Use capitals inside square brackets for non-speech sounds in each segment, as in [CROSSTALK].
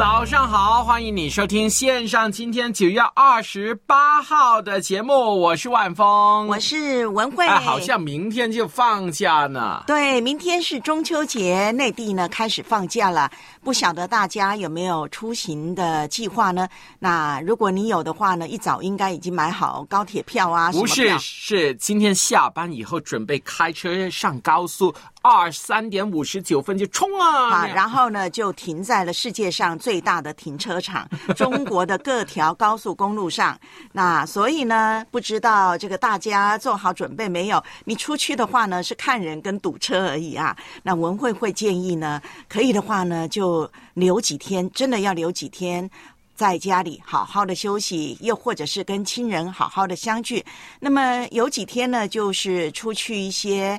早上好，欢迎你收听线上今天九月二十八号的节目，我是万峰，我是文慧。哎，好像明天就放假呢。对，明天是中秋节，内地呢开始放假了。不晓得大家有没有出行的计划呢？那如果你有的话呢，一早应该已经买好高铁票啊，不是，是今天下班以后准备开车上高速，二三点五十九分就冲啊！啊，然后呢就停在了世界上最大的停车场—— [LAUGHS] 中国的各条高速公路上。那所以呢，不知道这个大家做好准备没有？你出去的话呢，是看人跟堵车而已啊。那文慧会建议呢，可以的话呢，就留几天，真的要留几天。在家里好好的休息，又或者是跟亲人好好的相聚。那么有几天呢，就是出去一些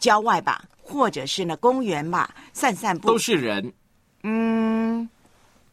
郊外吧，或者是呢公园嘛，散散步。都是人，嗯，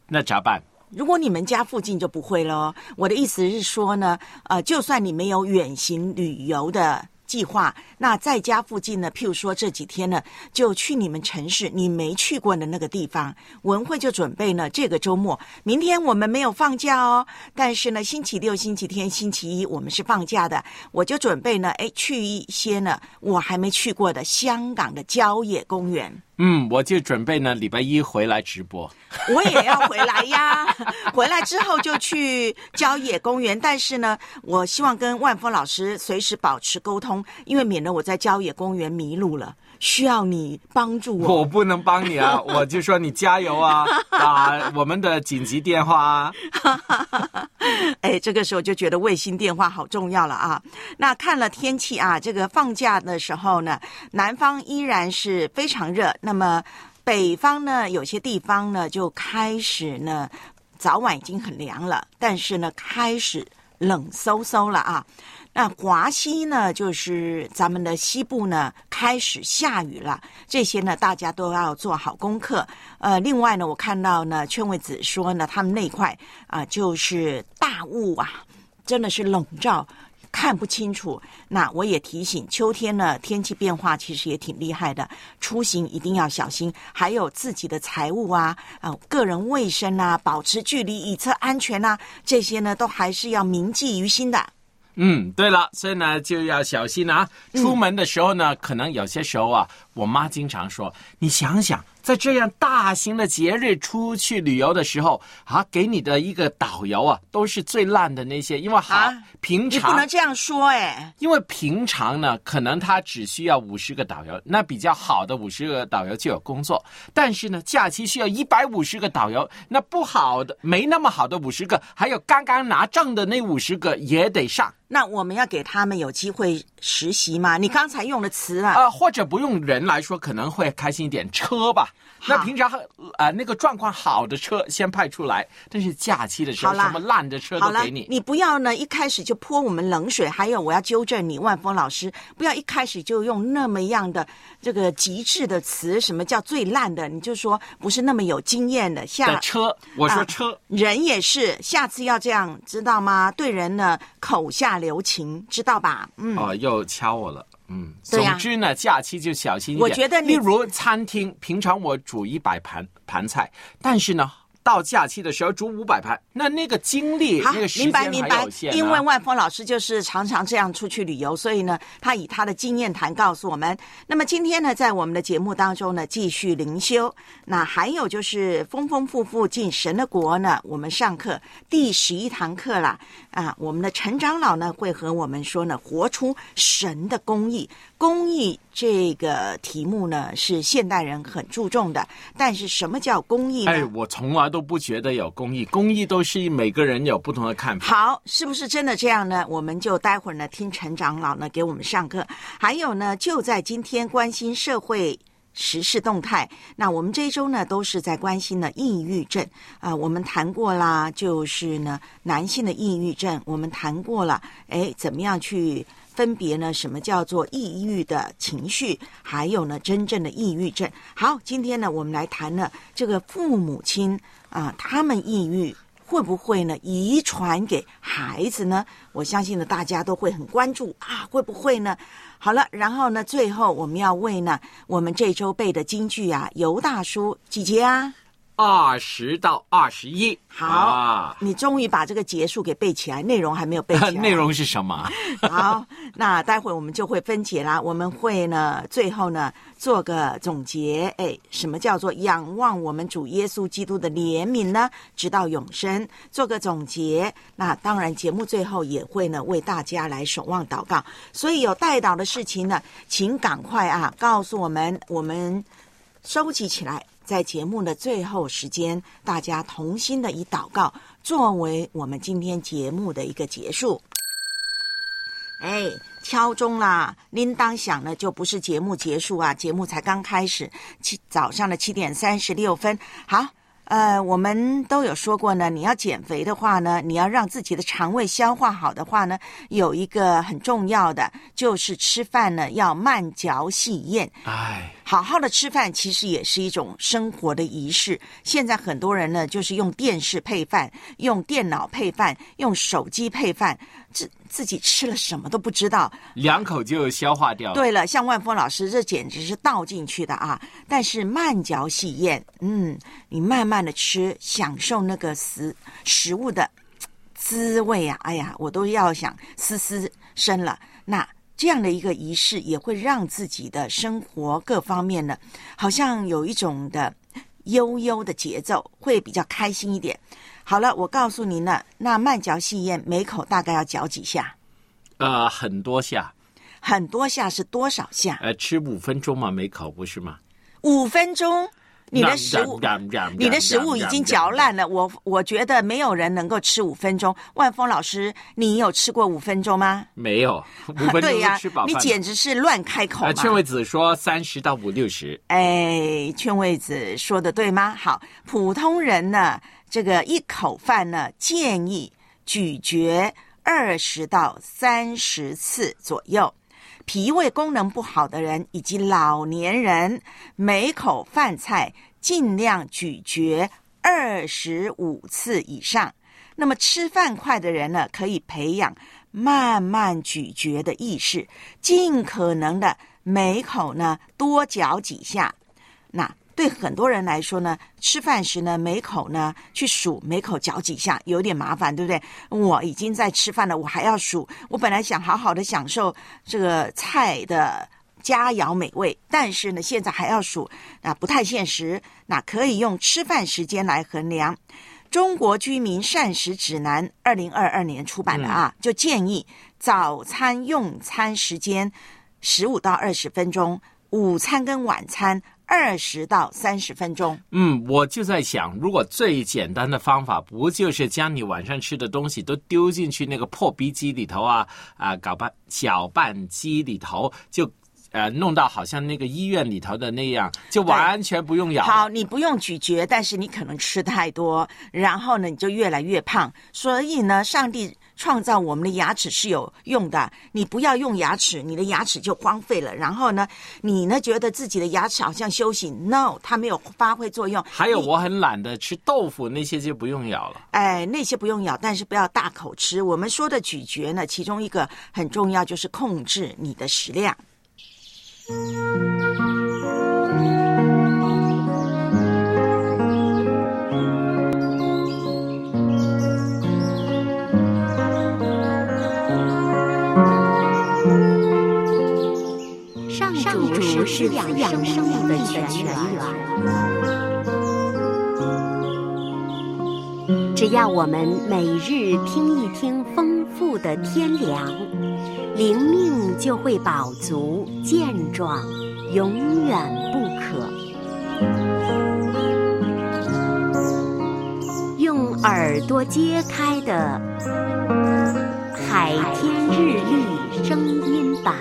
那咋办？如果你们家附近就不会喽。我的意思是说呢，呃，就算你没有远行旅游的计划，那在家附近呢，譬如说这几天呢，就去你们城市你没去过的那个地方。文慧就准备呢，这个周末，明天我们没有放假哦，但是呢，星期六、星期天、星期一我们是放假的。我就准备呢，哎，去一些呢我还没去过的香港的郊野公园。嗯，我就准备呢，礼拜一回来直播。我也要回来呀，[LAUGHS] 回来之后就去郊野公园。但是呢，我希望跟万峰老师随时保持沟通，因为免得我在郊野公园迷路了，需要你帮助我。我不能帮你啊，[LAUGHS] 我就说你加油啊，[LAUGHS] 打我们的紧急电话啊。[LAUGHS] 哎，这个时候就觉得卫星电话好重要了啊。那看了天气啊，这个放假的时候呢，南方依然是非常热，那么北方呢，有些地方呢就开始呢，早晚已经很凉了，但是呢，开始冷飕飕了啊。那华西呢，就是咱们的西部呢，开始下雨了。这些呢，大家都要做好功课。呃，另外呢，我看到呢，劝慰子说呢，他们那块啊、就是大雾啊，真的是笼罩。看不清楚，那我也提醒，秋天呢天气变化其实也挺厉害的，出行一定要小心，还有自己的财物啊、啊、个人卫生啊，保持距离以测安全啊，这些呢都还是要铭记于心的。嗯，对了，所以呢就要小心啊。出门的时候呢，可能有些时候啊，我妈经常说，你想想，在这样大型的节日出去旅游的时候啊，给你的一个导游啊，都是最烂的那些，因为好、啊平常你不能这样说哎、因为平常呢，可能他只需要五十个导游，那比较好的五十个导游就有工作。但是呢，假期需要一百五十个导游，那不好的、没那么好的五十个，还有刚刚拿证的那五十个也得上。那我们要给他们有机会实习嘛？你刚才用的词啊，呃，或者不用人来说，可能会开心一点。车吧，那平常呃那个状况好的车先派出来，但是假期的时候，什么烂的车都给你，。你不要呢一开始就泼我们冷水。还有，我要纠正你，万峰老师，不要一开始就用那么样的这个极致的词，什么叫最烂的？你就说不是那么有经验的。下的车，我说啊车，人也是，下次要这样，知道吗？对人呢口下留情，知道吧？嗯。哦，又敲我了。嗯，总之呢，假期就小心一点。我觉得你例如餐厅，平常我煮一百盘盘菜，但是呢，到假期的时候煮五百盘，那那个精力、好那个，时明间还白明白。因为万峰老师就是常常这样出去旅游，所以呢，他以他的经验谈告诉我们。那么今天呢，在我们的节目当中呢，继续灵修。那还有就是丰丰富富进神的国呢，我们上课第十一堂课啦。啊，我们的陈长老呢会和我们说呢，活出神的公义。公益这个题目呢是现代人很注重的，但是什么叫公益呢？哎，我从来都不觉得有公益，公益都是每个人有不同的看法。好，是不是真的这样呢？我们就待会儿呢听陈长老呢给我们上课。还有呢，就在今天关心社会。时事动态，那我们这一周呢都是在关心呢抑郁症啊、我们谈过啦，就是呢男性的抑郁症，我们谈过了，哎，怎么样去分别呢？什么叫做抑郁的情绪？还有呢，真正的抑郁症。好，今天呢，我们来谈呢这个父母亲啊、他们抑郁会不会呢遗传给孩子呢？我相信呢，大家都会很关注啊，会不会呢？好了，然后呢，最后我们要为呢我们这周背的京剧啊，尤大叔几节啊？二十到二十一，好，啊、你终于把这个结束给背起来，内容还没有背起来。[LAUGHS] 内容是什么？[LAUGHS] 好，那待会我们就会分解啦。我们会呢，最后呢做个总结。哎，什么叫做仰望我们主耶稣基督的怜悯呢？直到永生，做个总结。那当然，节目最后也会呢为大家来守望祷告。所以有带祷的事情呢，请赶快啊告诉我们，我们收集起来。在节目的最后时间，大家同心的以祷告作为我们今天节目的一个结束。哎，敲钟啦！铃铛响了，就不是节目结束啊，节目才刚开始，七早上的七点三十六分。好，呃，我们都有说过呢，你要减肥的话呢，你要让自己的肠胃消化好的话呢，有一个很重要的就是吃饭呢要慢嚼细咽。哎，好好的吃饭其实也是一种生活的仪式。现在很多人呢，就是用电视配饭，用电脑配饭，用手机配饭，自自己吃了什么都不知道。两口就消化掉了。对了，像万峰老师，这简直是倒进去的啊！但是慢嚼细咽，嗯，你慢慢的吃，享受那个食食物的滋味啊！哎呀，我都要想嘶嘶声了。那这样的一个仪式，也会让自己的生活各方面呢，好像有一种的悠悠的节奏，会比较开心一点。好了，我告诉您了，那慢嚼细咽，每口大概要嚼几下？呃，很多下，很多下是多少下？呃，吃五分钟嘛，每口不是吗？五分钟，你的食物，你的食物已经嚼烂了。我我觉得没有人能够吃五分钟。万峰老师，你有吃过五分钟吗？没有，[LAUGHS] 五分钟吃饱饭了。你简直是乱开口呃，嘛！劝慰子说三十到五六十，哎，劝慰子说的对吗？好，普通人呢，这个一口饭呢，建议咀嚼二十到三十次左右。脾胃功能不好的人以及老年人，每口饭菜尽量咀嚼二十五次以上。那么吃饭快的人呢，可以培养慢慢咀嚼的意识，尽可能的每口呢多嚼几下。那对很多人来说呢，吃饭时呢每口呢去数每口嚼几下，有点麻烦，对不对？我已经在吃饭了，我还要数。我本来想好好的享受这个菜的佳肴美味，但是呢现在还要数，那不太现实。那可以用吃饭时间来衡量。中国居民膳食指南二零二二年出版的啊，就建议早餐用餐时间十五到二十分钟，午餐跟晚餐二十到三十分钟。嗯，我就在想，如果最简单的方法，不就是将你晚上吃的东西都丢进去那个破壁机里头啊啊，搅拌搅拌机里头，就呃弄到好像那个医院里头的那样，就完全不用咬。好，你不用咀嚼，但是你可能吃太多，然后呢，你就越来越胖。所以呢，上帝创造我们的牙齿是有用的，你不要用牙齿，你的牙齿就荒废了。然后呢，你呢觉得自己的牙齿好像休息，no，它没有发挥作用。还有，我很懒得吃豆腐，那些就不用咬了。哎，那些不用咬，但是不要大口吃。我们说的咀嚼呢，其中一个很重要就是控制你的食量。上主是两养生命的泉源。只要我们每日听一听风。富的天凉，灵命就会饱足健壮，永远不可。用耳朵揭开的《海天日历》声音版。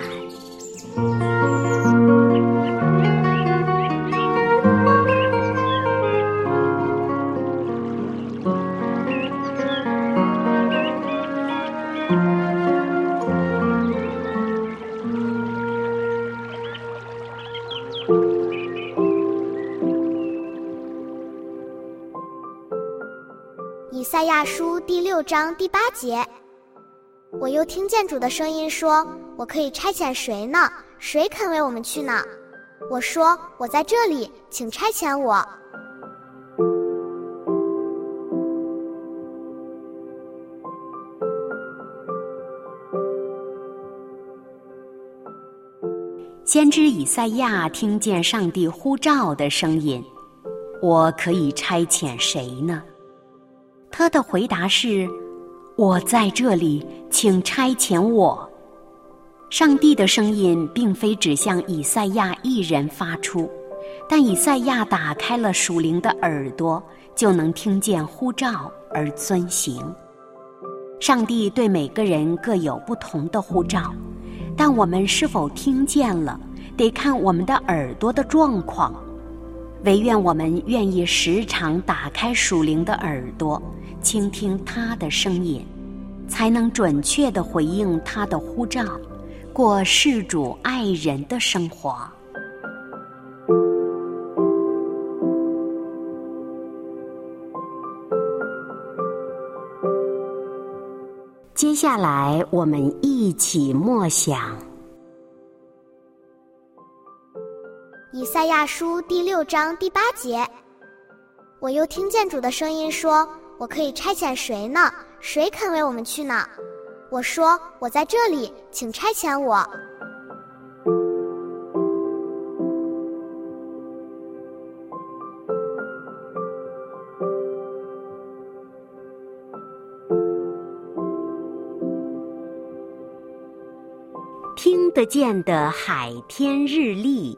赛亚书第六章第八节，我又听见主的声音说：“我可以差遣谁呢？谁肯为我们去呢？”我说：“我在这里，请差遣我。”先知以赛亚听见上帝呼召的声音：“我可以差遣谁呢？”他的回答是：“我在这里，请差遣我。”上帝的声音并非只向以赛亚一人发出，但以赛亚打开了属灵的耳朵，就能听见呼召而遵行。上帝对每个人各有不同的呼召，但我们是否听见了，得看我们的耳朵的状况。唯愿我们愿意时常打开属灵的耳朵。倾听他的声音，才能准确的回应他的呼召，过事主爱人的生活。接下来，我们一起默想以赛亚书第六章第八节。我又听见主的声音说。我可以差遣谁呢？谁肯为我们去呢？我说：“我在这里，请差遣我。”听得见的海天日历。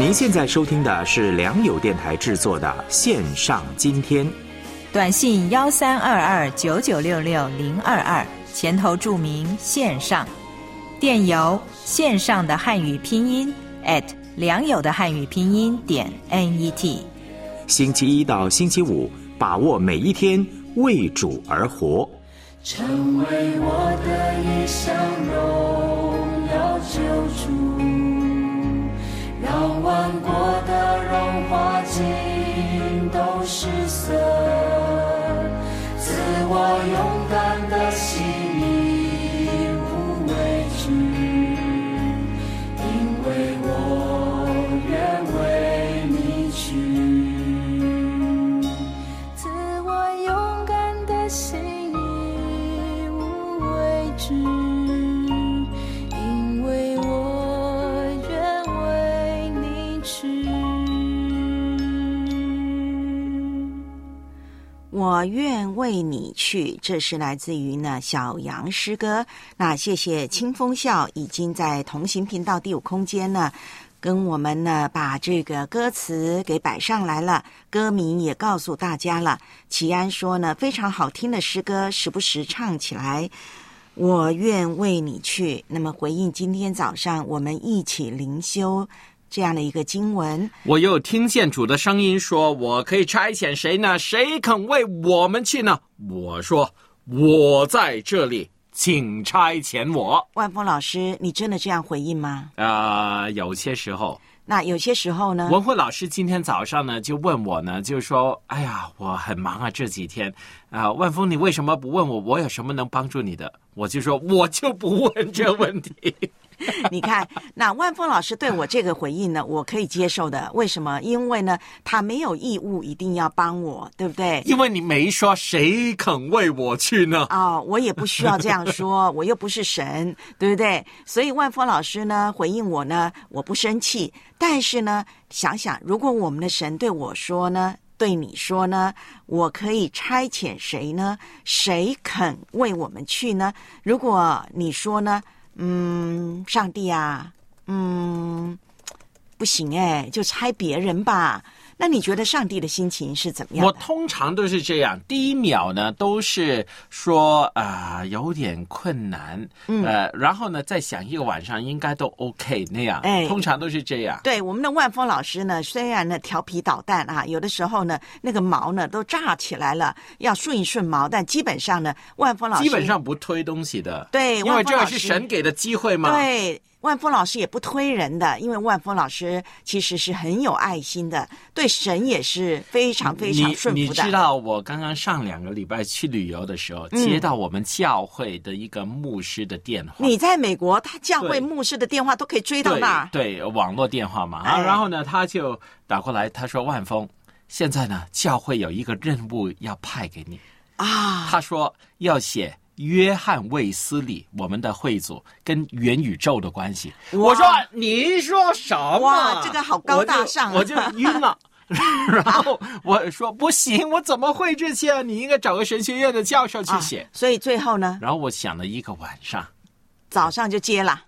您现在收听的是良友电台制作的线上今天。短信幺三二二九九六六零二二，前头注明线上。电邮线上的汉语拼音 at 良友的汉语拼音点 net。星期一到星期五，把握每一天，为主而活。成为我的一项荣耀救主，让万国的荣华尽都失色，自我勇敢的心，我愿为你去，这是来自于呢小杨诗歌。那谢谢清风笑已经在同行频道第五空间呢，跟我们呢把这个歌词给摆上来了，歌名也告诉大家了。齐安说呢，非常好听的诗歌，时不时唱起来。我愿为你去。那么回应今天早上我们一起灵修这样的一个经文，我又听见主的声音说：“我可以差遣谁呢？谁肯为我们去呢？”我说：“我在这里，请差遣我。万峰老师，你真的这样回应吗？”啊、有些时候，那有些时候呢？文慧老师今天早上呢就问我呢，就说：“哎呀，我很忙啊，这几天啊、万峰，你为什么不问我？我有什么能帮助你的？”我就说：“我就不问这问题。[LAUGHS] 你看，那万峰老师对我这个回应呢，我可以接受的。为什么？因为呢，他没有义务一定要帮我，对不对？因为你没说谁肯为我去呢。[LAUGHS] 哦，我也不需要这样说，我又不是神，对不对？所以万峰老师呢回应我呢，我不生气。但是呢，想想如果我们的神对我说呢，对你说呢，我可以差遣谁呢？谁肯为我们去呢？如果你说呢，嗯，上帝啊，嗯，不行哎，就猜别人吧。那你觉得上帝的心情是怎么样我？通常都是这样，第一秒呢都是说啊、有点困难，嗯呃，然后呢再想一个晚上应该都 OK 那样，哎通常都是这样。对我们的万峰老师呢，虽然呢调皮捣蛋啊，有的时候呢那个毛呢都炸起来了，要顺一顺毛，但基本上呢，万峰老师基本上不推东西的，对因为这个是神给的机会嘛。对。万峰老师也不推人的，因为万峰老师其实是很有爱心的，对神也是非常非常顺你服的。你知道我刚刚上两个礼拜去旅游的时候，嗯接到我们教会的一个牧师的电话。你在美国，他教会牧师的电话都可以追到那儿。对对，网络电话嘛。啊，哎然后呢，他就打过来，他说：“万峰，现在呢，教会有一个任务要派给你。啊，他说要写约翰卫斯理我们的会组跟元宇宙的关系。我说你说什么？哇这个好高大上啊我就我就晕了。[LAUGHS] 然后我说不行，我怎么会这些啊？你应该找个神学院的教授去写。啊所以最后呢，然后我想了一个晚上，早上就接了。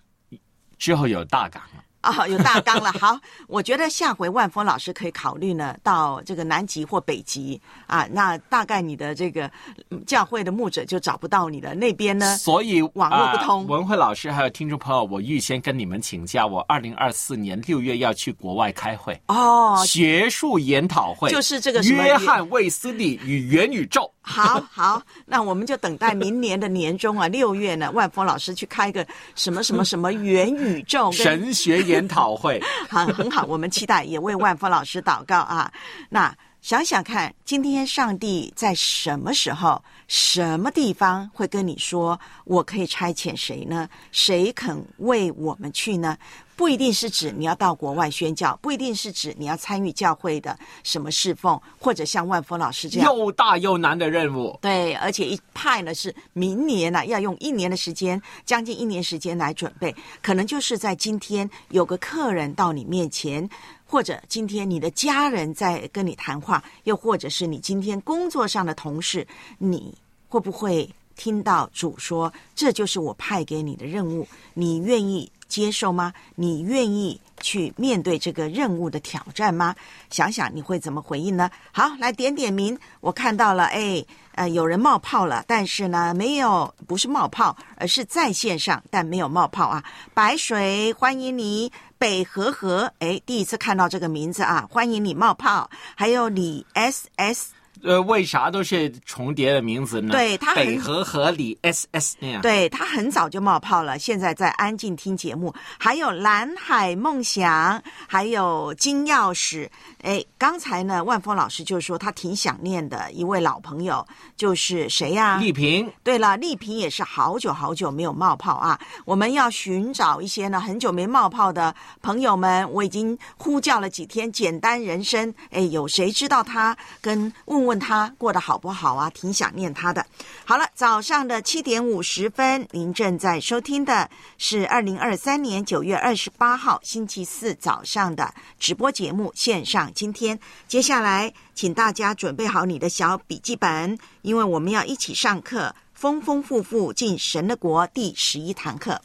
之后有大纲了。[LAUGHS] 啊、有大纲了。好，我觉得下回万峰老师可以考虑呢，到这个南极或北极啊，那大概你的这个嗯教会的牧者就找不到你了。那边呢，所以网络不通啊文慧老师还有听众朋友，我预先跟你们请假，我二零二四年六月要去国外开会。哦，学术研讨会就是这个约翰卫斯理与元宇宙。好 [LAUGHS] 好，那我们就等待明年的年中啊，六月呢，万峰老师去开个什么什么什么元宇宙神学研讨会，[LAUGHS] 好，很好，我们期待，也为万峰老师祷告啊。那想想看，今天上帝在什么时候、什么地方会跟你说，我可以差遣谁呢？谁肯为我们去呢？不一定是指你要到国外宣教，不一定是指你要参与教会的什么侍奉，或者像万峰老师这样。又大又难的任务。对，而且一派呢是明年呢、要用一年的时间，将近一年时间来准备，可能就是在今天有个客人到你面前，或者今天你的家人在跟你谈话，又或者是你今天工作上的同事，你会不会听到主说，这就是我派给你的任务？你愿意接受吗？你愿意去面对这个任务的挑战吗？想想你会怎么回应呢？好，来点点名。我看到了，哎，呃，有人冒泡了，但是呢，没有，不是冒泡，而是在线上，但没有冒泡啊。白水，欢迎你。北河河，哎，第一次看到这个名字啊，欢迎你冒泡。还有李 S S。呃，为啥都是重叠的名字呢？对他北河河里 S S 那样。对他很早就冒泡了，现在在安静听节目。还有蓝海梦想，还有金钥匙。哎，刚才呢，万峰老师就说他挺想念的一位老朋友，就是谁呀？丽萍。对了，丽萍也是好久好久没有冒泡啊。我们要寻找一些呢很久没冒泡的朋友们，我已经呼叫了几天。简单人生，哎，有谁知道他？跟问问。问他过得好不好啊？挺想念他的。好了，早上的七点五十分，您正在收听的是二零二三年九月二十八号星期四早上的直播节目线上。今天接下来，请大家准备好你的小笔记本，因为我们要一起上课，丰丰富富进神的国第十一堂课。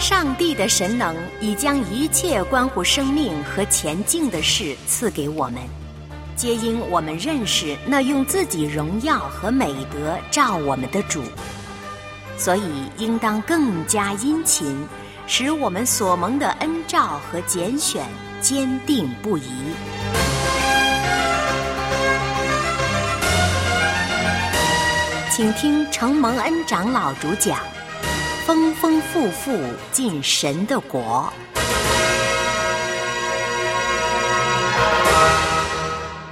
上帝的神能已将一切关乎生命和前进的事赐给我们，皆因我们认识那用自己荣耀和美德照我们的主，所以应当更加殷勤，使我们所蒙的恩照和拣选坚定不移。请听承蒙恩长老主讲。丰丰富富进神的国。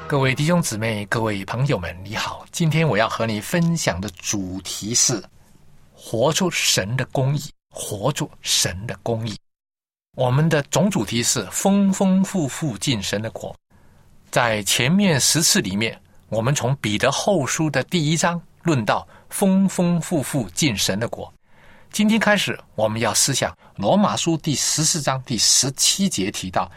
各位弟兄姊妹、各位朋友们，你好！今天我要和你分享的主题是：活出神的公义，活出神的公义。我们的总主题是丰丰富富进神的国。在前面十次里面，我们从彼得后书的第一章论到丰丰富富进神的国。今天开始，我们要思想罗马书第十四章第十七节提到：“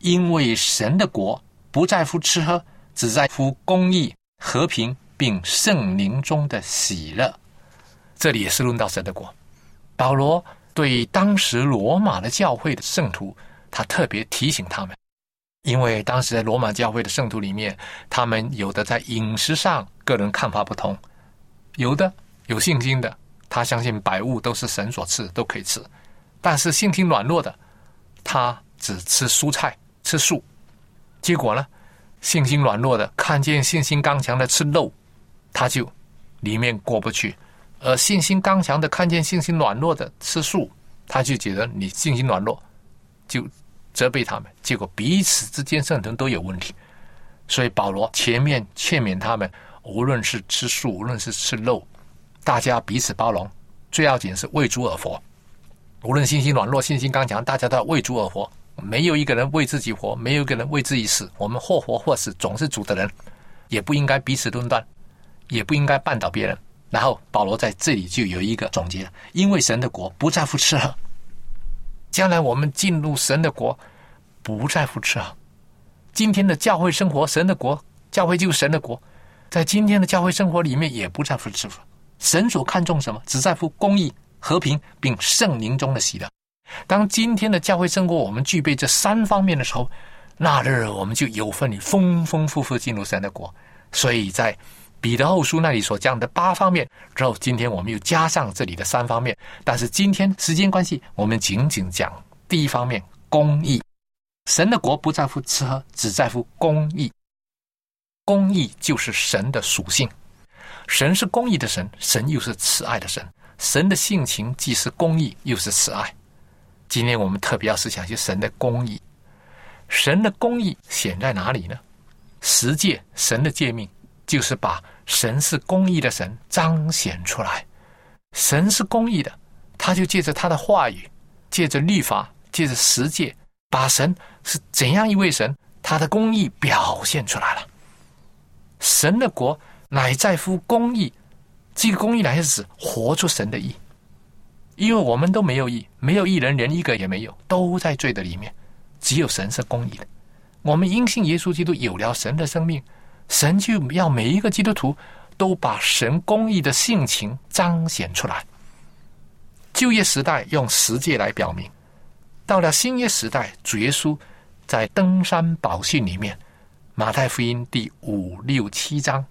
因为神的国不在乎吃喝，只在乎公义、和平，并圣灵中的喜乐。”这里也是论到神的国。保罗对当时罗马的教会的圣徒，他特别提醒他们，因为当时在罗马教会的圣徒里面，他们有的在饮食上个人看法不同，有的有信心的。他相信百物都是神所赐，都可以吃，但是性情软弱的，他只吃蔬菜，吃素。结果呢，信心软弱的看见信心刚强的吃肉，他就里面过不去；而信心刚强的看见信心软弱的吃素，他就觉得你信心软弱，就责备他们。结果彼此之间圣徒都有问题，所以保罗前面劝勉他们，无论是吃素，无论是吃肉。大家彼此包容，最要紧是为主而活。无论信心软弱、信心刚强，大家都要为主而活。没有一个人为自己活，没有一个人为自己死。我们或活或死，总是主的人，也不应该彼此论断，也不应该绊倒别人。然后保罗在这里就有一个总结：因为神的国不在乎吃喝，将来我们进入神的国，不在乎吃喝。今天的教会生活，神的国，教会就是神的国，在今天的教会生活里面，也不在乎吃喝。神所看重什么？只在乎公义、和平，并圣灵中的喜乐。当今天的教会生活我们具备这三方面的时候，那日我们就有份于丰丰富富进入神的国。所以在彼得后书那里所讲的八方面之后，今天我们又加上这里的三方面。但是今天时间关系，我们仅仅讲第一方面：公义。神的国不在乎吃喝，只在乎公义。公义就是神的属性。神是公义的神，神又是慈爱的神。神的性情既是公义，又是慈爱。今天我们特别要思想，就神的公义。神的公义显在哪里呢？十诫，神的诫命，就是把神是公义的神彰显出来。神是公义的，他就借着他的话语，借着律法，借着十诫，把神是怎样一位神，他的公义表现出来了。神的国。乃在乎公义，这个公义乃是指活出神的义，因为我们都没有义，没有义人，连一个也没有，都在罪的里面。只有神是公义的，我们因信耶稣基督有了神的生命，神就要每一个基督徒都把神公义的性情彰显出来。旧约时代用十诫来表明，到了新约时代，主耶稣在登山宝训里面，马太福音第五六七章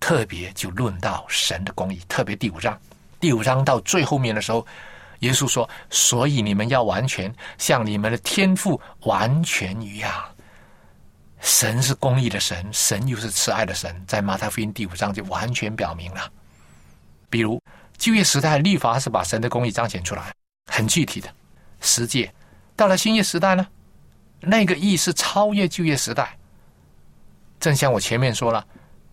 特别就论到神的公义，特别第五章，第五章到最后面的时候，耶稣说：“所以你们要完全，像你们的天赋完全一样。”神是公义的神，神又是慈爱的神，在马太福音第五章就完全表明了。比如旧约时代律法是把神的公义彰显出来，很具体的十诫；到了新约时代呢，那个义是超越旧约时代。正像我前面说了，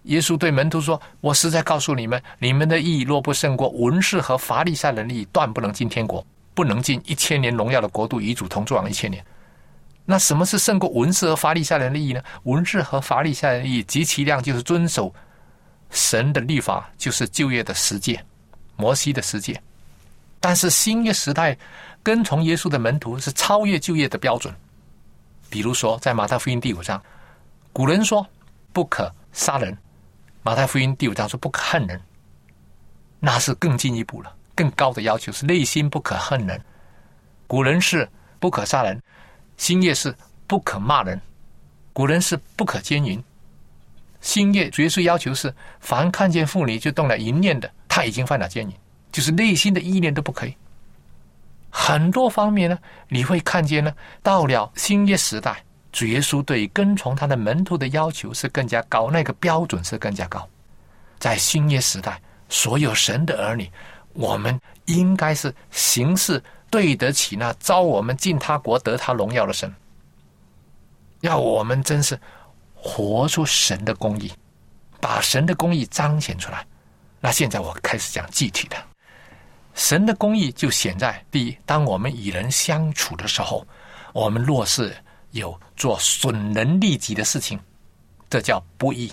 耶稣对门徒说：“我实在告诉你们，你们的义若不胜过文士和法利赛人的义，断不能进天国，不能进一千年荣耀的国度，与主同坐一千年。”那什么是胜过文士和法利赛人的义呢？文士和法利赛人的义极其量就是遵守神的律法，就是旧约的实践，摩西的实践。但是新约时代跟从耶稣的门徒是超越旧约的标准。比如说，在马太福音第五章，古人说不可杀人，马太福音第五章说不可恨人，那是更进一步了，更高的要求是内心不可恨人。古人是不可杀人。新业是不可骂人，古人是不可奸淫。新业主要是要求是，凡看见妇女就动了淫念的，他已经犯了奸淫，就是内心的意念都不可以。很多方面呢，你会看见呢，到了新业时代，主耶稣对跟从他的门徒的要求是更加高，那个标准是更加高。在新约时代，所有神的儿女，我们应该是行事。对得起那招我们进他国得他荣耀的神，要我们真是活出神的公义，把神的公义彰显出来。那现在我开始讲具体的，神的公义就显在第一：当我们与人相处的时候，我们若是有做损人利己的事情，这叫不义。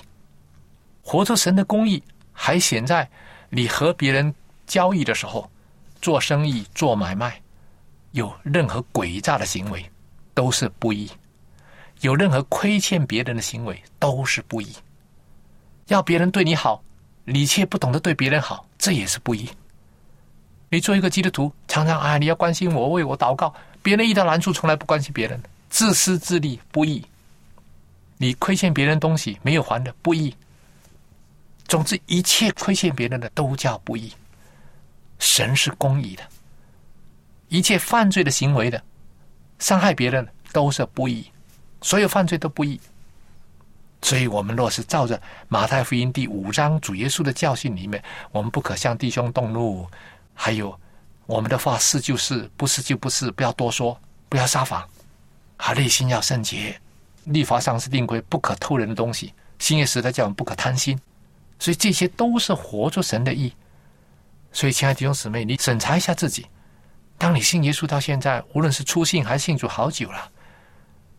活出神的公义，还显在你和别人交易的时候，做生意、做买卖。有任何诡诈的行为，都是不义；有任何亏欠别人的行为，都是不义。要别人对你好，你却不懂得对别人好，这也是不义。你做一个基督徒，常常啊，你要关心我，为我祷告，别人遇到难处，从来不关心别人，自私自利，不义。你亏欠别人东西没有还的，不义。总之，一切亏欠别人的都叫不义。神是公义的。一切犯罪的行为的，伤害别人都是不义，所有犯罪都不义。所以，我们若是照着马太福音第五章主耶稣的教训里面，我们不可向弟兄动怒，还有我们的话是就是，不是就不是，不要多说，不要撒谎，还内心要圣洁。立法上是定规不可偷人的东西，新约时代叫我们不可贪心，所以这些都是活出神的意。所以，亲爱的弟兄姊妹，你审查一下自己。当你信耶稣到现在，无论是初信还是信主好久了，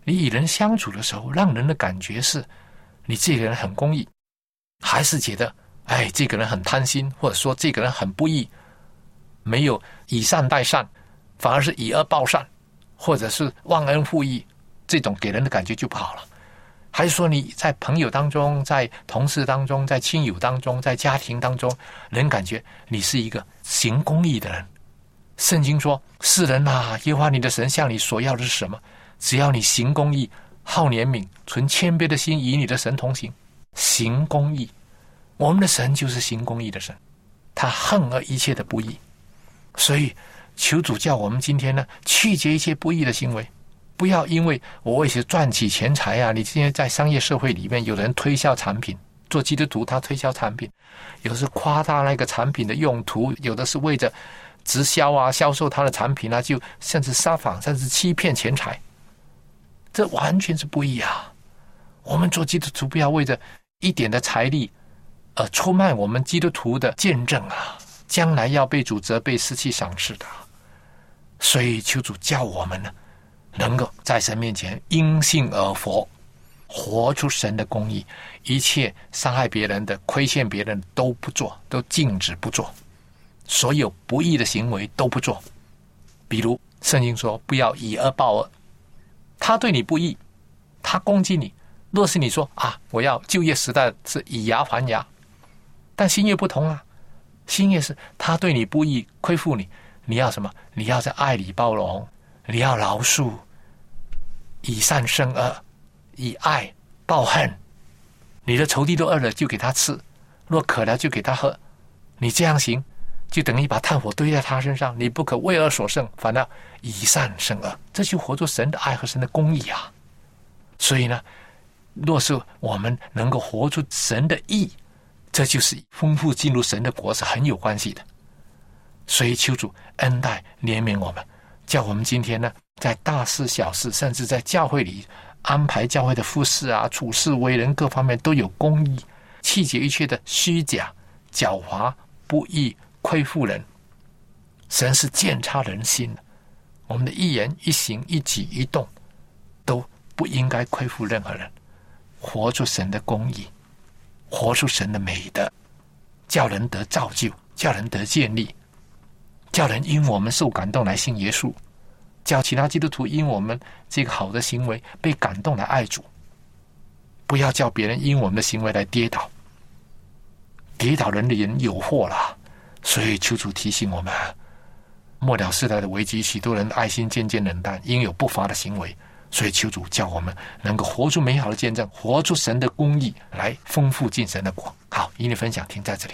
你与人相处的时候，让人的感觉是，你这个人很公义，还是觉得，哎，这个人很贪心，或者说这个人很不义，没有以善待善，反而是以恶报善，或者是忘恩负义，这种给人的感觉就不好了。还是说你在朋友当中，在同事当中，在亲友当中，在家庭当中，人感觉你是一个行公义的人。圣经说：“世人呐，耶和华你的神向你所要的是什么？只要你行公义，好怜悯，存谦卑的心，与你的神同行，行公义。我们的神就是行公义的神，他恨恶一切的不义。所以，求主叫我们今天呢，去绝一些不义的行为，不要因为我为是赚取钱财啊！你今天在商业社会里面，有人推销产品，做基督徒他推销产品，有的是夸大那个产品的用途，有的是为着。”直销啊，销售他的产品啊，就甚至撒谎，甚至欺骗钱财，这完全是不义啊！我们做基督徒不要为着一点的财力而出卖我们基督徒的见证啊！将来要被主责备、失去赏赐的。所以求主叫我们呢，能够在神面前因信而活，活出神的公义，一切伤害别人的、亏欠别人都不做，都禁止不做。所有不义的行为都不做，比如圣经说不要以恶报恶。他对你不义，他攻击你。若是你说啊，我要就业时代是以牙还牙，但新月不同啊，新月是他对你不义，亏负你，你要什么？你要在爱里包容，你要饶恕，以善胜恶，以爱报恨。你的仇敌都饿了，就给他吃；若渴了，就给他喝。你这样行，就等于把炭火堆在他身上。你不可为恶所胜，反而以善胜恶。这就活出神的爱和神的公义啊！所以呢，若是我们能够活出神的义，这就是丰富进入神的国是很有关系的。所以求主恩待怜悯我们，叫我们今天呢，在大事小事，甚至在教会里安排教会的服饰啊、处事为人各方面都有公义，弃绝一切的虚假、狡猾、不义、亏负人。神是鉴察人心的，我们的一言一行、一举一动，都不应该亏负任何人，活出神的公义，活出神的美德，叫人得造就，叫人得建立。叫人因我们受感动来信耶稣，叫其他基督徒因我们这个好的行为被感动来爱主。不要叫别人因我们的行为来跌倒，跌倒人的人有祸了。所以求主提醒我们，末了世代的危机，许多人爱心渐渐冷淡，因有不法的行为。所以求主叫我们能够活出美好的见证，活出神的公义，来丰富进神的国。好，与你分享停在这里。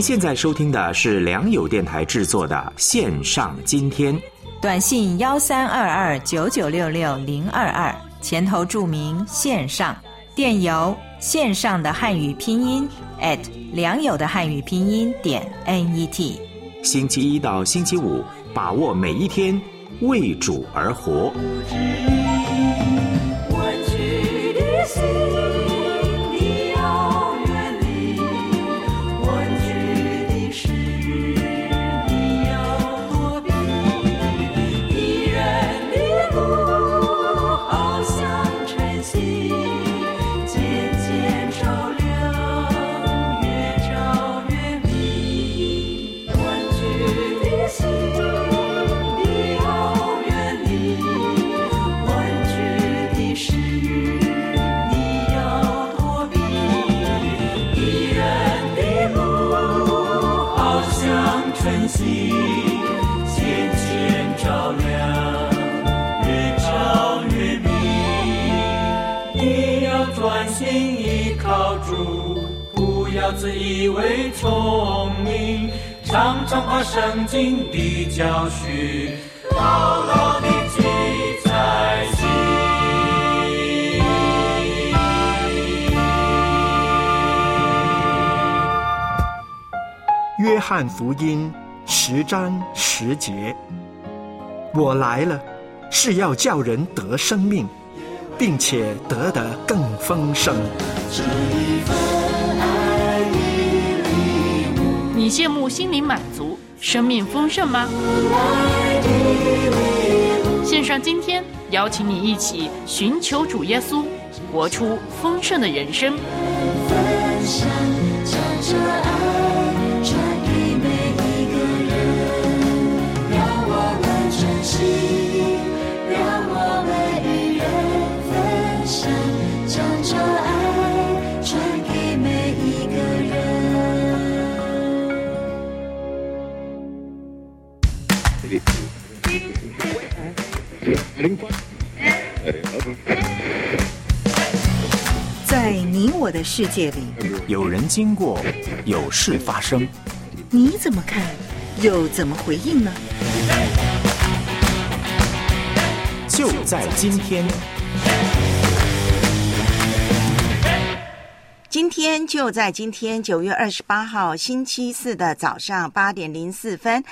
您现在收听的是良友电台制作的线上今天。短信幺三二二九九六六零二二，前头注明线上，电邮线上的汉语拼音 at 良友的汉语拼音点 net。星期一到星期五，把握每一天，为主而活。自以为聪明，常常把圣经的教训牢牢地记在心。约翰福音十章十节：我来了，是要叫人得生命，并且得的更丰盛。羡慕心灵满足、生命丰盛吗？献上今天邀请你一起寻求主耶稣，活出丰盛的人生。在你我的世界里，有人经过，有事发生，你怎么看，又怎么回应呢？就在今天。今今天就在今天九月二十八号星期四的早上八点零四分。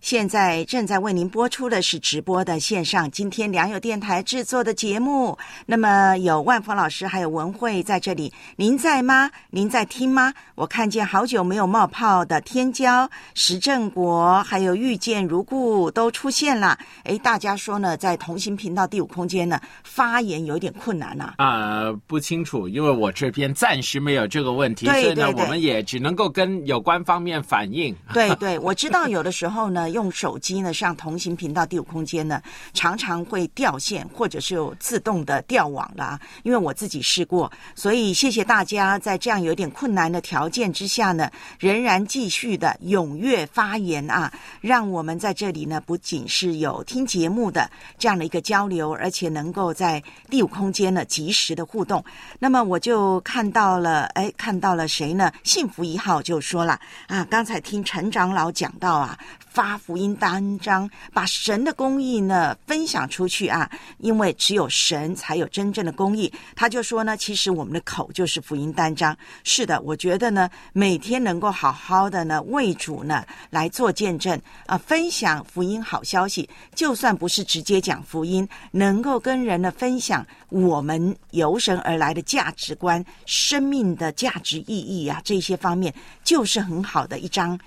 现在正在为您播出的是直播的线上今天良友电台制作的节目。那么有万峰老师还有文慧在这里，您在吗？您在听吗？我看见好久没有冒泡的天骄、石正国还有遇见如故都出现了。哎，大家说呢，在同行频道第五空间呢发言有点困难呐、啊、不清楚，因为我这边暂时没有这个问题，对所以呢，我们也只能够跟有关方面反映。[LAUGHS] 对对，我知道有的时候呢，用手机呢上同行频道第五空间呢，常常会掉线，或者是有自动的掉网啦。因为我自己试过，所以谢谢大家在这样有点困难的条件之下呢，仍然继续的踊跃发言啊，让我们在这里呢不仅是有听节目的这样的一个交流，而且能够在第五空间呢及时的互动。那么我就看到了，哎，看到了谁呢？幸福一号就说了啊，刚才听陈长老讲到啊，发福音单张，把神的公义呢分享出去啊，因为只有神才有真正的公义。他就说呢，其实我们的口就是福音单张。是的，我觉得呢，每天能够好好的呢为主呢来做见证啊、分享福音好消息，就算不是直接讲福音，能够跟人呢分享我们由神而来的价值观、生命的价值意义啊，这些方面就是很好的一张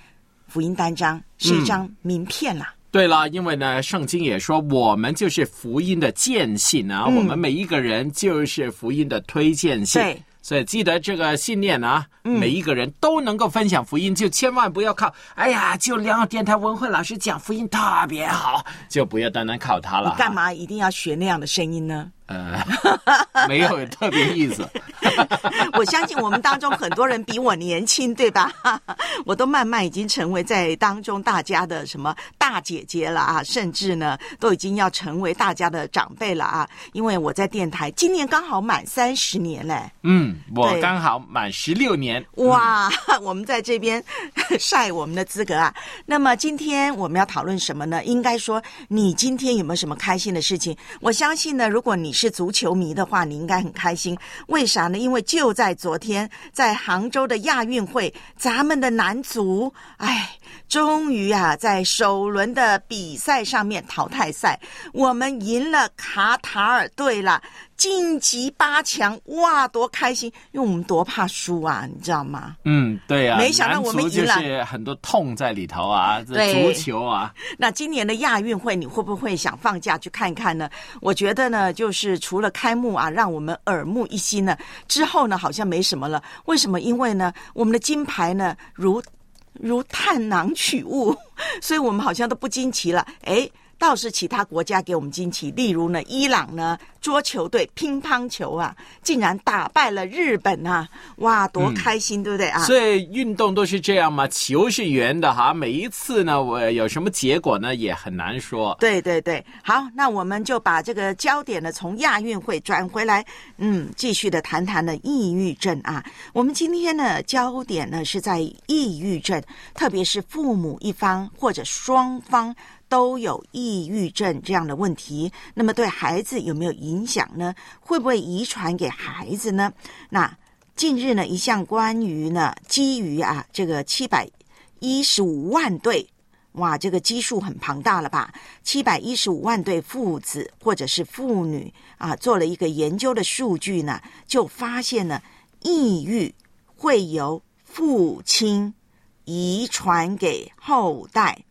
福音单张，是一张名片啦。对了，因为呢，圣经也说我们就是福音的见信啊，嗯我们每一个人就是福音的推荐信。对。所以记得这个信念啊，嗯每一个人都能够分享福音，就千万不要靠，哎呀，就良好电台文慧老师讲福音特别好，就不要单单靠他了。你干嘛一定要学那样的声音呢？呃，没有特别意思。我相信我们当中很多人比我年轻，对吧？我都慢慢已经成为在当中大家的什么大姐姐了啊，甚至呢都已经要成为大家的长辈了啊。因为我在电台今年刚好满三十年嘞。嗯，我刚好满十六年。哇，[LAUGHS] 我们在这边 [LAUGHS] 晒我们的资格啊。那么今天我们要讨论什么呢？应该说，你今天有没有什么开心的事情？我相信呢，如果你是是足球迷的话，你应该很开心。为啥呢？因为就在昨天，在杭州的亚运会，咱们的男足，哎，终于啊，在首轮的比赛上面淘汰赛，我们赢了卡塔尔队了。晋级八强，哇，多开心！因为我们多怕输啊，你知道吗？嗯，对啊，没想到我们赢了就是很多痛在里头啊，这足球啊，那今年的亚运会，你会不会想放假去看一看呢？我觉得呢，就是除了开幕啊，让我们耳目一新呢，之后呢，好像没什么了。为什么？因为呢，我们的金牌呢，如如探囊取物，[LAUGHS] 所以我们好像都不惊奇了。哎。倒是其他国家给我们惊奇，例如呢，伊朗呢桌球队乒乓球啊，竟然打败了日本啊！哇，多开心，对不对啊？所以运动都是这样嘛，球是圆的哈，每一次呢，我有什么结果呢，也很难说。对对对，好，那我们就把这个焦点呢从亚运会转回来，嗯，继续的谈谈呢抑郁症啊。我们今天呢焦点呢是在抑郁症，特别是父母一方或者双方。都有抑郁症这样的问题，那么对孩子有没有影响呢？会不会遗传给孩子呢？那近日呢，一项关于呢，基于啊这个七百一十五万对。哇，这个基数很庞大了吧？七百一十五万对父子或者是妇女啊，做了一个研究的数据呢，就发现呢，抑郁会由父亲遗传给后代。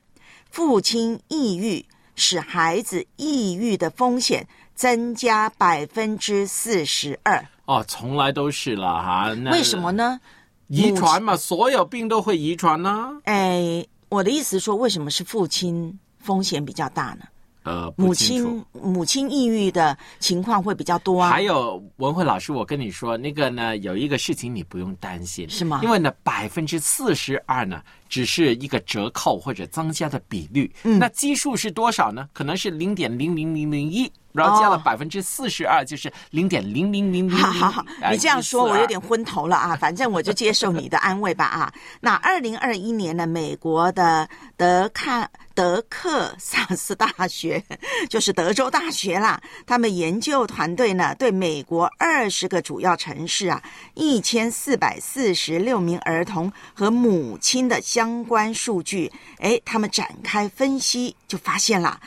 父亲抑郁使孩子抑郁的风险增加百分之四十二。哦，从来都是了哈。那为什么呢？遗传嘛，所有病都会遗传呢、哎，我的意思说，为什么是父亲风险比较大呢？呃，母亲母亲抑郁的情况会比较多啊。还有文慧老师，我跟你说，那个呢，有一个事情你不用担心，是吗因为呢，百分之四十二呢，只是一个折扣或者增加的比率。嗯那基数是多少呢？可能是零点零零零零一，然后加了哦百分之四十二，就是零点零零零零零。好好好，哎你这样说，我有点昏头了啊。反正我就接受你的安慰吧啊。那二零二一年呢，美国的德看德克萨斯大学，就是德州大学啦，他们研究团队呢，对美国二十个主要城市啊，一千四百四十六名儿童和母亲的相相关数据，哎，他们展开分析，就发现了。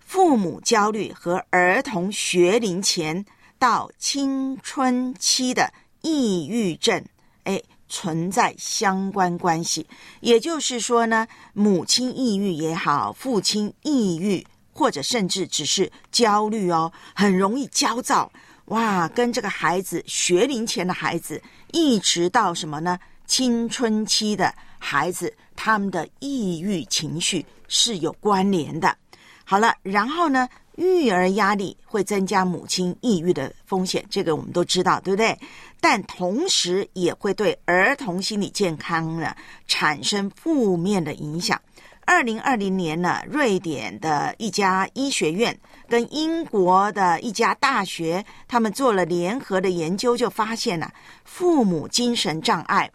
父母焦虑和儿童学龄前到青春期的抑郁症，哎，存在相关关系。也就是说呢，母亲抑郁也好，父亲抑郁，或者甚至只是焦虑哦，很容易焦躁。哇，跟这个孩子学龄前的孩子，一直到什么呢？青春期的孩子，他们的抑郁情绪是有关联的。好了，然后呢，育儿压力会增加母亲抑郁的风险，这个我们都知道，对不对？但同时也会对儿童心理健康呢产生负面的影响。二零二零年呢，瑞典的一家医学院跟英国的一家大学，他们做了联合的研究，就发现呢、父母精神障碍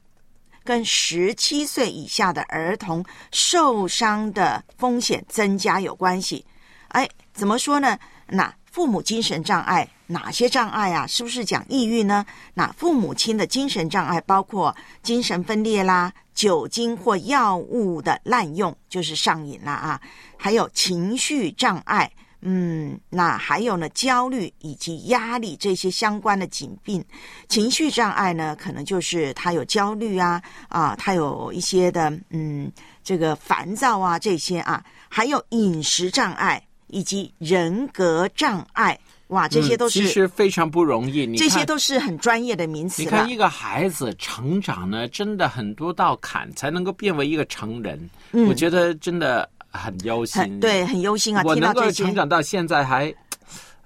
跟十七岁以下的儿童受伤的风险增加有关系。哎，怎么说呢？那父母精神障碍哪些障碍啊？是不是讲抑郁呢？那父母亲的精神障碍包括精神分裂啦、酒精或药物的滥用，就是上瘾啦啊，还有情绪障碍。嗯，那还有呢，焦虑以及压力这些相关的疾病，情绪障碍呢，可能就是他有焦虑啊，啊，他有一些的嗯，这个烦躁啊这些啊，还有饮食障碍以及人格障碍，哇，这些都是、嗯、其实非常不容易。你这些都是很专业的名词了。你看一个孩子成长呢，真的很多道坎才能够变为一个成人。嗯我觉得真的很忧心，很对，很忧心啊！我能够听到这些成长到现在还。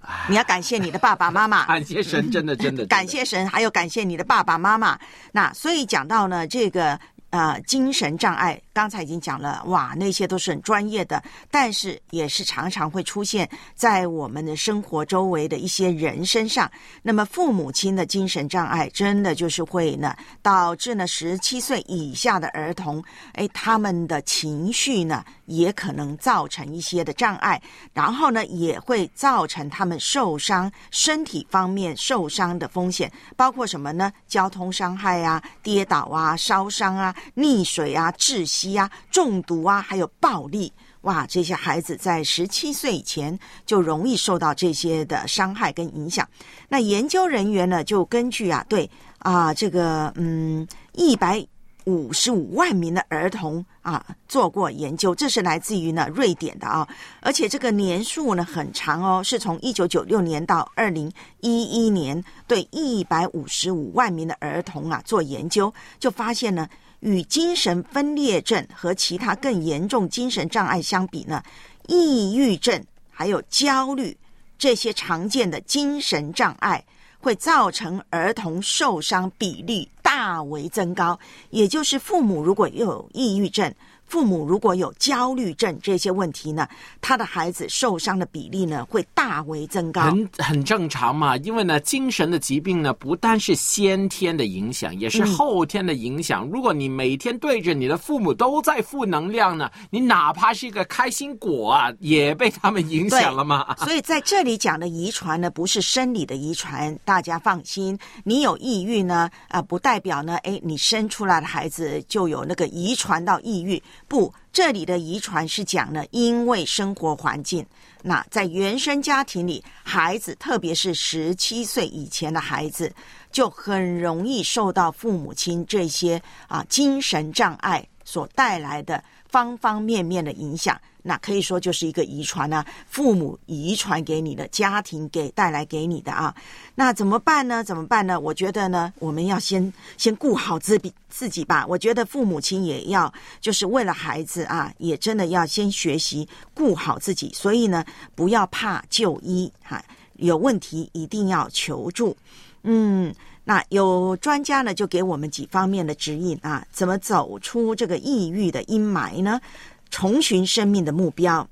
[SIGHS] 你要感谢你的爸爸妈妈，感谢神，真的真的，感谢神，还有感谢你的爸爸妈妈。那所以讲到呢，这个呃精神障碍，刚才已经讲了，哇，那些都是很专业的，但是也是常常会出现在我们的生活周围的一些人身上。那么父母亲的精神障碍，真的就是会呢导致呢十七岁以下的儿童，哎，他们的情绪呢也可能造成一些的障碍，然后呢也会造成他们受伤，身体方面受伤的风险，包括什么呢？交通伤害啊、跌倒啊、烧伤啊、溺水啊、窒息啊、中毒啊，还有暴力。哇，这些孩子在十七岁以前就容易受到这些的伤害跟影响。那研究人员呢，就根据啊，对啊，这个嗯，一百五十五万名的儿童啊做过研究，这是来自于呢瑞典的啊，而且这个年数呢很长哦，是从一九九六年到二零一一年，对一百五十五万名的儿童啊做研究，就发现呢。与精神分裂症和其他更严重精神障碍相比呢，抑郁症还有焦虑这些常见的精神障碍，会造成儿童受伤比例大为增高。也就是父母如果有抑郁症，父母如果有焦虑症这些问题呢，他的孩子受伤的比例呢会大为增高。很很正常嘛，因为呢，精神的疾病呢，不单是先天的影响，也是后天的影响。嗯、如果你每天对着你的父母都在负能量呢，你哪怕是一个开心果啊，也被他们影响了嘛。所以在这里讲的遗传呢，不是生理的遗传，大家放心。你有抑郁呢，啊、呃，不代表呢，哎，你生出来的孩子就有那个遗传到抑郁。不，这里的遗传是讲呢，因为生活环境，那在原生家庭里，孩子特别是十七岁以前的孩子，就很容易受到父母亲这些啊精神障碍所带来的方方面面的影响。那可以说就是一个遗传啊，父母遗传给你的，家庭给带来给你的啊。那怎么办呢？怎么办呢？我觉得呢，我们要先先顾好自己自己吧。我觉得父母亲也要就是为了孩子啊，也真的要先学习顾好自己。所以呢，不要怕就医哈、有问题一定要求助。嗯，那有专家呢，就给我们几方面的指引啊，怎么走出这个抑郁的阴霾呢？重寻生命的目标，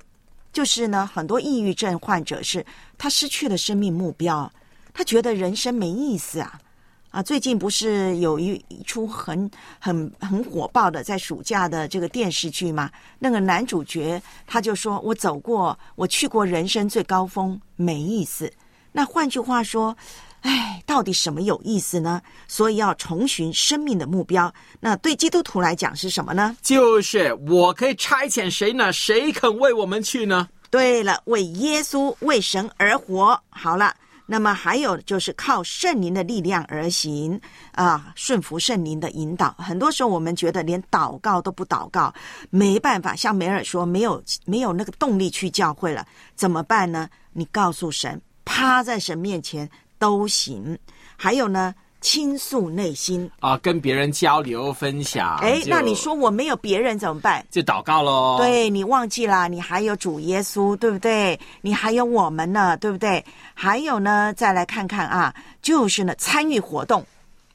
就是呢，很多抑郁症患者是他失去了生命目标，他觉得人生没意思啊。啊，最近不是有一出很很很火爆的在暑假的这个电视剧吗？那个男主角他就说：“我走过，我去过人生最高峰，没意思。”那换句话说，哎，到底什么有意思呢？所以要重寻生命的目标。那对基督徒来讲是什么呢？就是我可以差遣谁呢？谁肯为我们去呢？对了，为耶稣、为神而活。好了。那么还有就是靠圣灵的力量而行啊，顺服圣灵的引导。很多时候我们觉得连祷告都不祷告，没办法。像梅尔说，没有没有那个动力去教会了，怎么办呢？你告诉神，趴在神面前都行。还有呢？倾诉内心啊，跟别人交流分享。哎，那你说我没有别人怎么办？就祷告喽。对你忘记了，你还有主耶稣，对不对？你还有我们呢，对不对？还有呢，再来看看啊，就是呢，参与活动。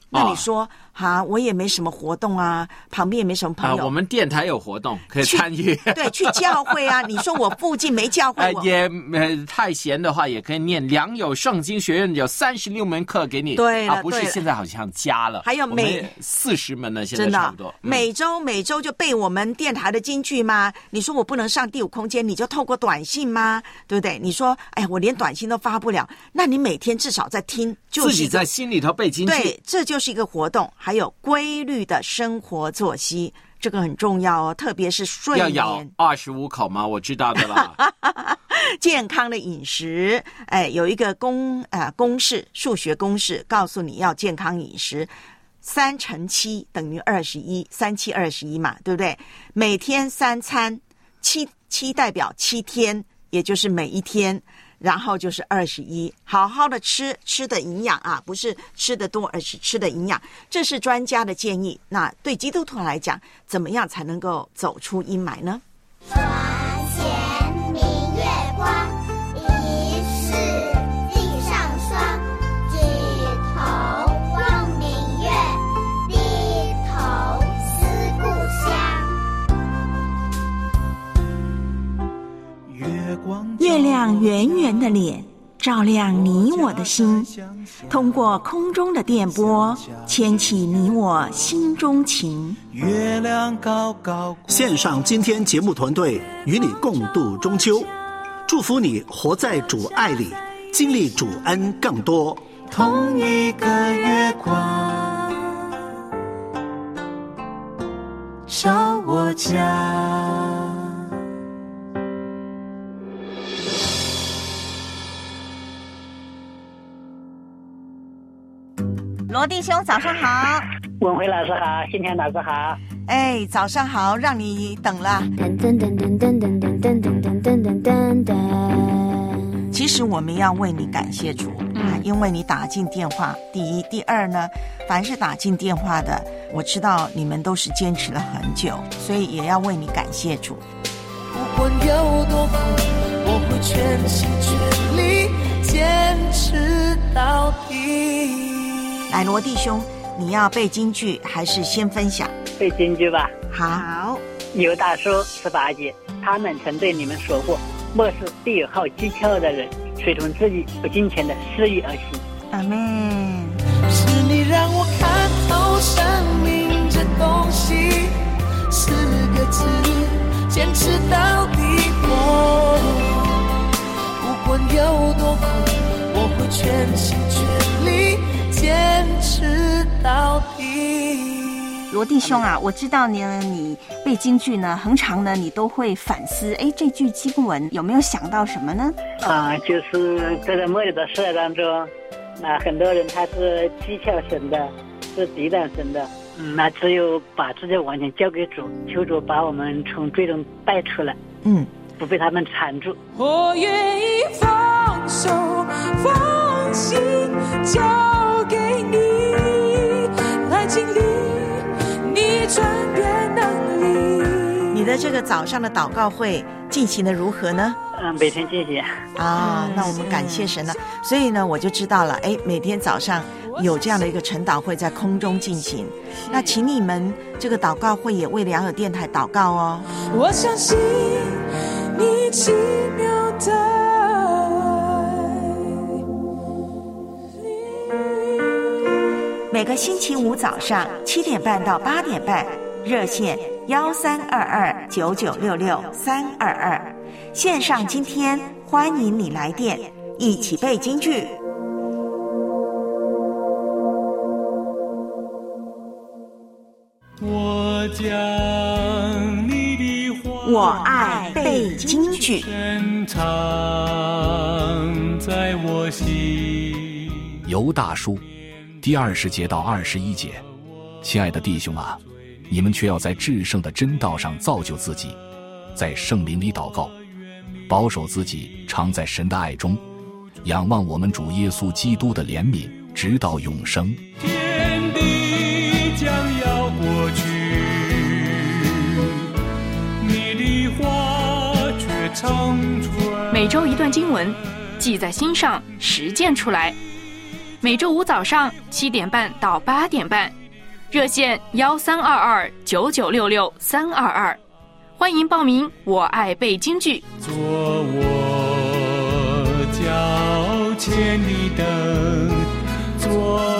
那你说？啊，我也没什么活动啊，旁边也没什么朋友。我们电台有活动可以参与。对，去教会啊。[LAUGHS] 你说我附近没教会，也呃太闲的话，也可以念良友圣经学院有三十六门课给你。对啊，不是现在好像加了，还有每四十门呢，现在差不多。每周每周就背我们电台的金句吗？你说我不能上第五空间，你就透过短信吗？对不对？你说，哎呀，我连短信都发不了，那你每天至少在听，自己在心里头背金句。对，这就是一个活动。还有规律的生活作息，这个很重要哦，特别是睡眠。要咬二十五口吗？我知道的啦。[LAUGHS] 健康的饮食，哎，有一个公啊公式，数学公式，告诉你要健康饮食，三乘七等于二十一，三七二十一嘛，对不对？每天三餐，七七代表七天，也就是每一天。然后就是二十一，好好的吃吃的营养啊，不是吃的多，而是吃的营养。这是专家的建议。那对基督徒来讲，怎么样才能够走出阴霾呢？亮圆圆的脸，照亮你我的心，通过空中的电波，牵起你我心中情。月亮高高，献上今天节目团队与你共度中秋，祝福你活在主爱里，经历主恩更多。同一个月光，照我家。罗弟兄，早上好！文辉老师好，新天老师好。哎，早上好，让你等了。噔噔噔噔噔噔噔噔噔噔噔噔。其实我们要为你感谢主啊，因为你打进电话。第一，第二呢，凡是打进电话的，我知道你们都是坚持了很久，所以也要为你感谢主。不管有多苦，我会全心全力坚持到底。来，罗弟兄，你要背京剧还是先分享？背京剧吧。好。牛大叔十八姐，他们曾对你们说过：莫是必有好机巧的人，随从自己不金钱的私欲而行。阿门。是你让我看透生命这东西，四个字，坚持到底。我不管有多苦，我会全心全力。坚持到底。罗弟兄啊，我知道呢，你背京剧呢，恒常呢，你都会反思。哎，这句经文有没有想到什么呢？啊，就是在这末日的时代当中，那很多人他是讥诮神的，是抵挡神的。嗯，那只有把自己完全交给主，求主把我们从最终带出来。嗯，不被他们缠住。我愿意放手，放心交。给你来经历你转变能力。你的这个早上的祷告会进行的如何呢？嗯，每天进行。啊，那我们感谢神了。所以呢，我就知道了，哎，每天早上有这样的一个晨祷会在空中进行。那请你们这个祷告会也为良友电台祷告哦。我相信你奇妙的每个星期五早上七点半到八点半，热线幺三二二九九六六三二二，线上今天欢迎你来电，一起背京剧。我将你的话我爱背京剧。深藏在我心。尤大书第二十节到二十一节，亲爱的弟兄啊，你们却要在至圣的真道上造就自己，在圣灵里祷告，保守自己常在神的爱中，仰望我们主耶稣基督的怜悯，直到永生。天地将要过去，你的话却长存。每周一段经文，记在心上，实践出来。每周五早上七点半到八点半，热线幺三二二九九六六三二二，欢迎报名。我爱背京剧。做我脚前的灯，做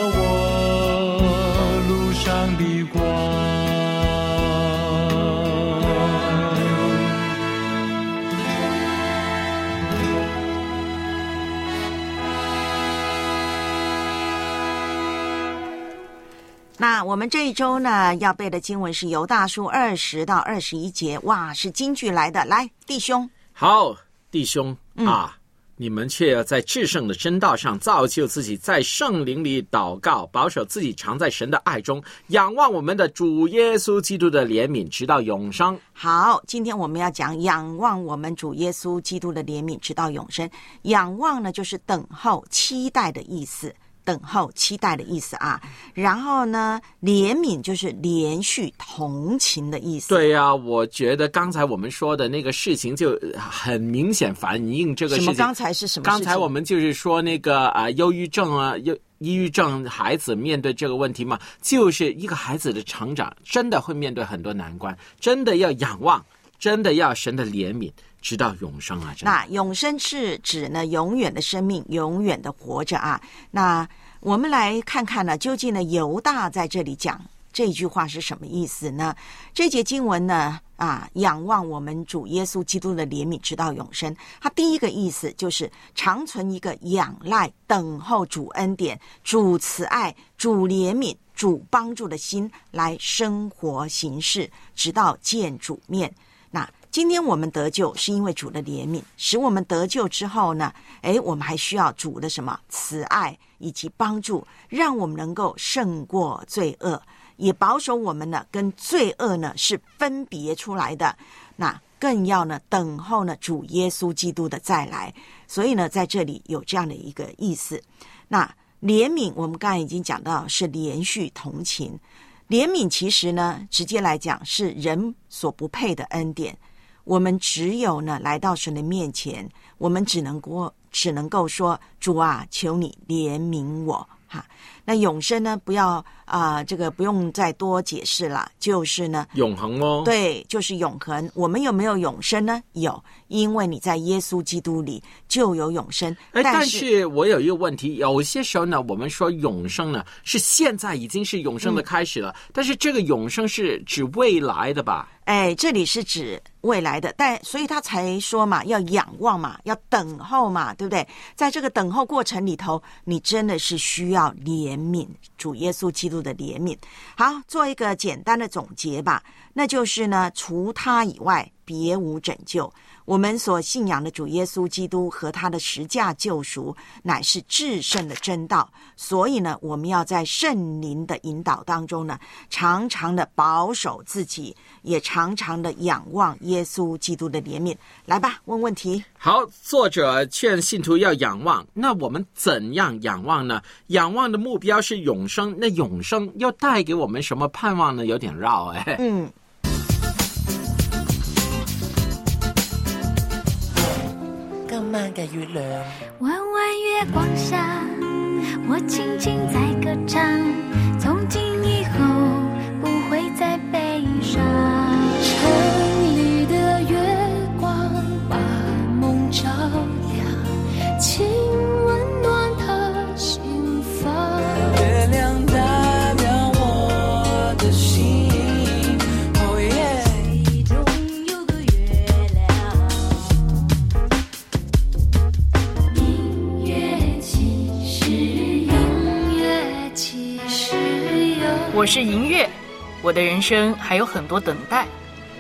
那我们这一周呢，要背的经文是犹大书二十到二十一节，哇，是京剧来的。来，弟兄，好，弟兄、嗯啊，你们却要在至圣的真道上造就自己，在圣灵里祷告，保守自己常在神的爱中，仰望我们的主耶稣基督的怜悯，直到永生。好，今天我们要讲仰望我们主耶稣基督的怜悯，直到永生。仰望呢，就是等候、期待的意思。等候、期待的意思啊，然后呢，怜悯就是连续同情的意思。对呀、我觉得刚才我们说的那个事情就很明显反映这个事情。什么？刚才是什么事情？刚才我们就是说那个啊、呃忧郁症啊，忧抑郁症孩子面对这个问题嘛，就是一个孩子的成长真的会面对很多难关，真的要仰望，真的要神的怜悯，直到永生啊！那永生是指呢永远的生命，永远的活着啊。那我们来看看呢，究竟呢犹大在这里讲这句话是什么意思呢？这节经文呢啊，仰望我们主耶稣基督的怜悯，直到永生。它第一个意思就是长存一个仰赖、等候主恩典、主慈爱、主怜悯、主帮助的心来生活行事，直到见主面。今天我们得救，是因为主的怜悯，使我们得救之后呢，诶，我们还需要主的什么慈爱以及帮助，让我们能够胜过罪恶，也保守我们呢跟罪恶呢是分别出来的。那更要呢等候呢主耶稣基督的再来。所以呢，在这里有这样的一个意思。那怜悯，我们刚才已经讲到是连续同情。怜悯其实呢，直接来讲是人所不配的恩典。我们只有呢来到神的面前，我们只能够只能够说：“主啊，求你怜悯我。”哈，那永生呢？不要啊、这个不用再多解释了，就是呢，永恒哦，对，就是永恒。我们有没有永生呢？有，因为你在耶稣基督里就有永生。哎，但是是我有一个问题，有些时候呢，我们说永生呢，是现在已经是永生的开始了，但是这个永生是指未来的吧？哎，这里是指未来的，但所以他才说嘛，要仰望嘛，要等候嘛，对不对？在这个等候过程里头，你真的是需要怜悯主耶稣基督的怜悯。好，做一个简单的总结吧，那就是呢，除他以外，别无拯救。我们所信仰的主耶稣基督和他的十架救赎，乃是至圣的真道。所以呢，我们要在圣灵的引导当中呢，常常的保守自己，也常常的仰望耶稣基督的怜悯。来吧，问问题。好，作者劝信徒要仰望，那我们怎样仰望呢？仰望的目标是永生，那永生又带给我们什么盼望呢？有点绕哎。嗯。弯弯月光下，我轻轻在歌唱，从今我是银月，我的人生还有很多等待。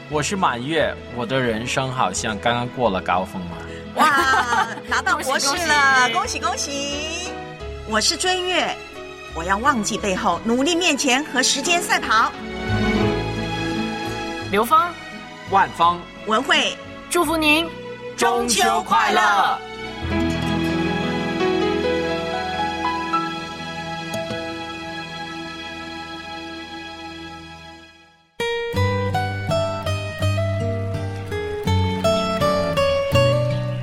我是满月，我的人生好像刚刚过了高峰嘛。哇，[LAUGHS] 拿到博士了，恭喜恭喜！我是追月，我要忘记背后，努力面前，和时间赛跑。刘芳、万芳，文慧，祝福您中秋快乐！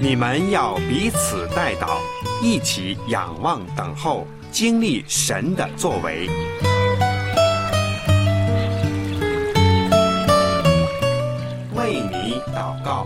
你们要彼此带祷，一起仰望等候，经历神的作为。为你祷告。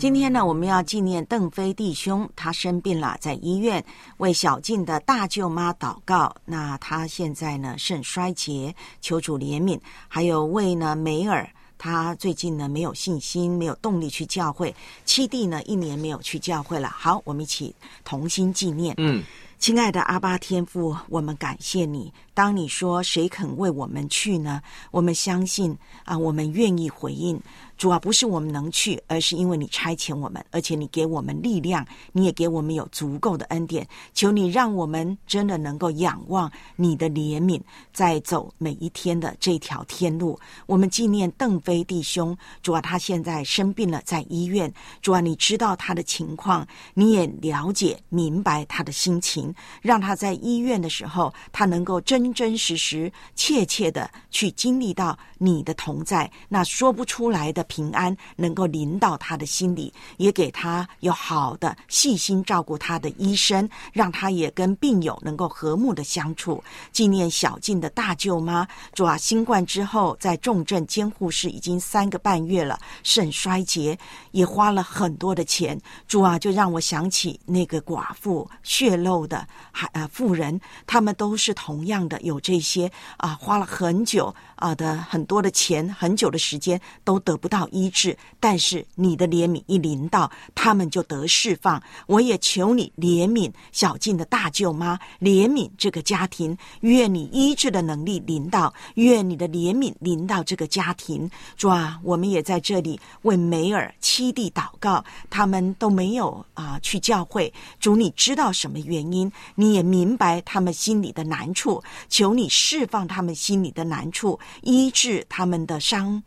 今天呢，我们要纪念邓飞弟兄，他生病了，在医院为小静的大舅妈祷告。那他现在呢肾衰竭，求主怜悯。还有为呢梅尔，他最近呢没有信心，没有动力去教会。七弟呢一年没有去教会了。好，我们一起同心纪念。嗯，亲爱的阿巴天父，我们感谢你。当你说谁肯为我们去呢？我们相信啊，我们愿意回应。主啊，不是我们能去，而是因为你差遣我们，而且你给我们力量，你也给我们有足够的恩典。求你让我们真的能够仰望你的怜悯，在走每一天的这条天路。我们纪念邓飞弟兄，主啊，他现在生病了，在医院。主啊，你知道他的情况，你也了解明白他的心情，让他在医院的时候，他能够真真实实、切切的去经历到你的同在，那说不出来的。平安能够临到他的心里，也给他有好的细心照顾他的医生，让他也跟病友能够和睦的相处。纪念小静的大舅妈，主啊，新冠之后在重症监护室已经三个半月了，肾衰竭，也花了很多的钱。主啊，就让我想起那个寡妇血漏的还呃妇人，他们都是同样的有这些啊，花了很久啊的很多的钱，很久的时间都得不到。医治，但是你的怜悯一临到，他们就得释放。我也求你怜悯小静的大舅妈，怜悯这个家庭。愿你医治的能力临到，愿你的怜悯临到这个家庭。主啊，我们也在这里为梅尔七弟祷告，他们都没有啊去教会。主，你知道什么原因？你也明白他们心里的难处，求你释放他们心里的难处，医治他们的伤。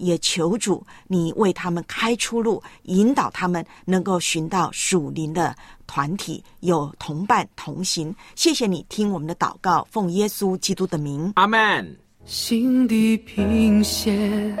也求主，你为他们开出路，引导他们能够寻到属灵的团体，有同伴同行。谢谢你听我们的祷告，奉耶稣基督的名，阿门。心底贫血，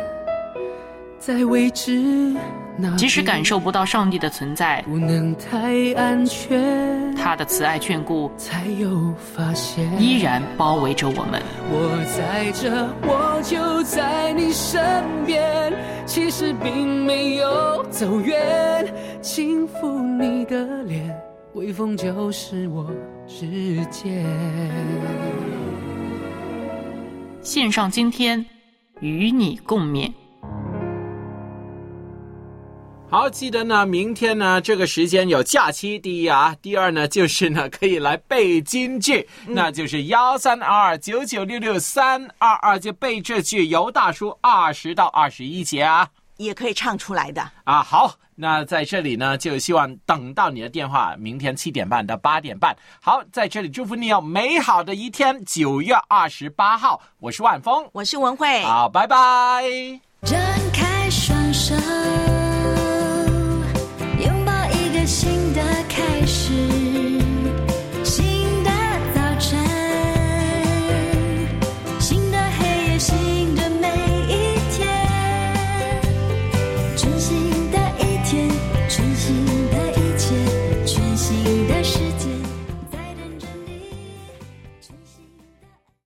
在未知那即使感受不到上帝的存在，不能太安全，他的慈爱眷顾才有发现，依然包围着我们。我在这，我就在你身边，其实并没有走远，轻抚你的脸，微风就是我指尖。献上今天，与你共勉。好，记得呢，明天呢这个时间有假期。第一啊，第二呢就是呢 [LAUGHS] 可以来背京剧，嗯那就是幺三二二九九六六三二二，就背这句尤大叔二十到二十一节啊。也可以唱出来的啊。好，那在这里呢，就希望等到你的电话，明天七点半到八点半。好，在这里祝福你有美好的一天。九月二十八号，我是万峰，我是文慧，好，拜拜。张开双手。